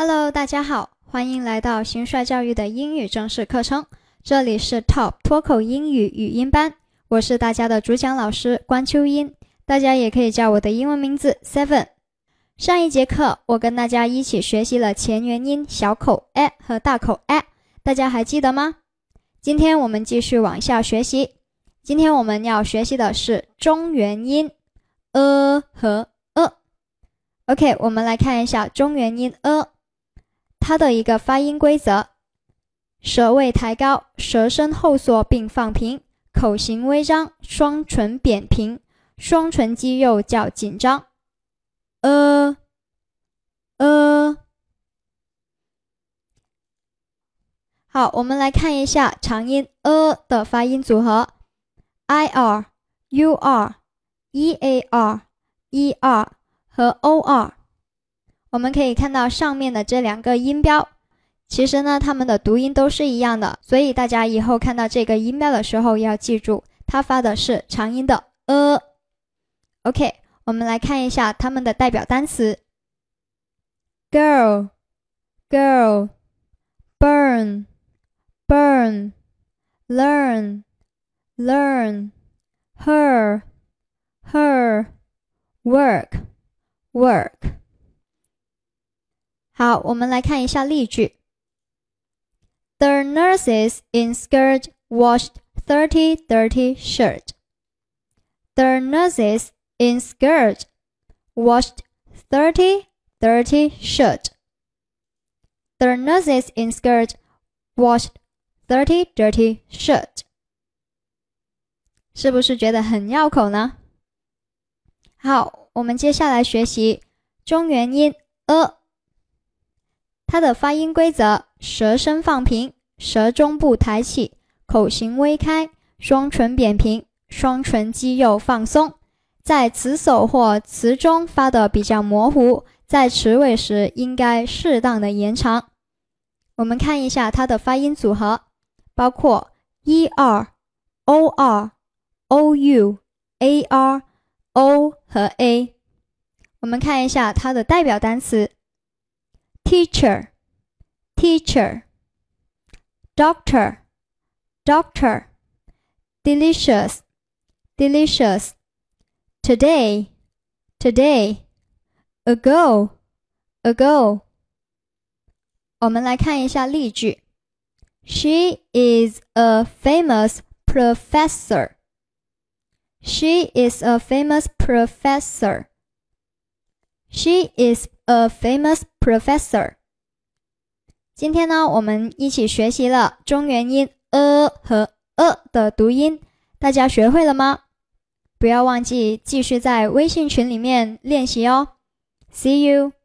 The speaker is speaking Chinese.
Hello，大家好，欢迎来到新帅教育的英语正式课程。这里是 Top 脱口英语语音班，我是大家的主讲老师关秋英，大家也可以叫我的英文名字 Seven。上一节课我跟大家一起学习了前元音小口 a 和大口 a，大家还记得吗？今天我们继续往下学习，今天我们要学习的是中元音 a 和 e。OK，我们来看一下中元音 a。它的一个发音规则：舌位抬高，舌身后缩并放平，口型微张，双唇扁平，双唇肌肉较紧张。呃呃，好，我们来看一下长音呃的发音组合：i r、u r、e a r、e r 和 o r。我们可以看到上面的这两个音标，其实呢，它们的读音都是一样的，所以大家以后看到这个音标的时候要记住，它发的是长音的 a。OK，我们来看一下它们的代表单词：girl、girl、burn、burn、learn、learn、her、her、work、work。好，我们来看一下例句。The nurses in skirt washed thirty dirty shirt. The nurses in skirt washed thirty dirty shirt. The nurses in skirt washed thirty dirty shirt. 是不是觉得很绕口呢？好，我们接下来学习中元音 a。 它的发音规则：舌身放平，舌中部抬起，口型微开，双唇扁平，双唇肌肉放松。在词首或词中发的比较模糊，在词尾时应该适当的延长。我们看一下它的发音组合，包括 e r、o r、o u、a r、o 和 a。我们看一下它的代表单词。teacher, teacher, doctor, doctor, delicious, delicious, today, today, ago, ago。我们来看一下例句。She is a famous professor. She is a famous professor. She is a famous professor。今天呢，我们一起学习了中元音 a 和 a 的读音，大家学会了吗？不要忘记继续在微信群里面练习哦。See you。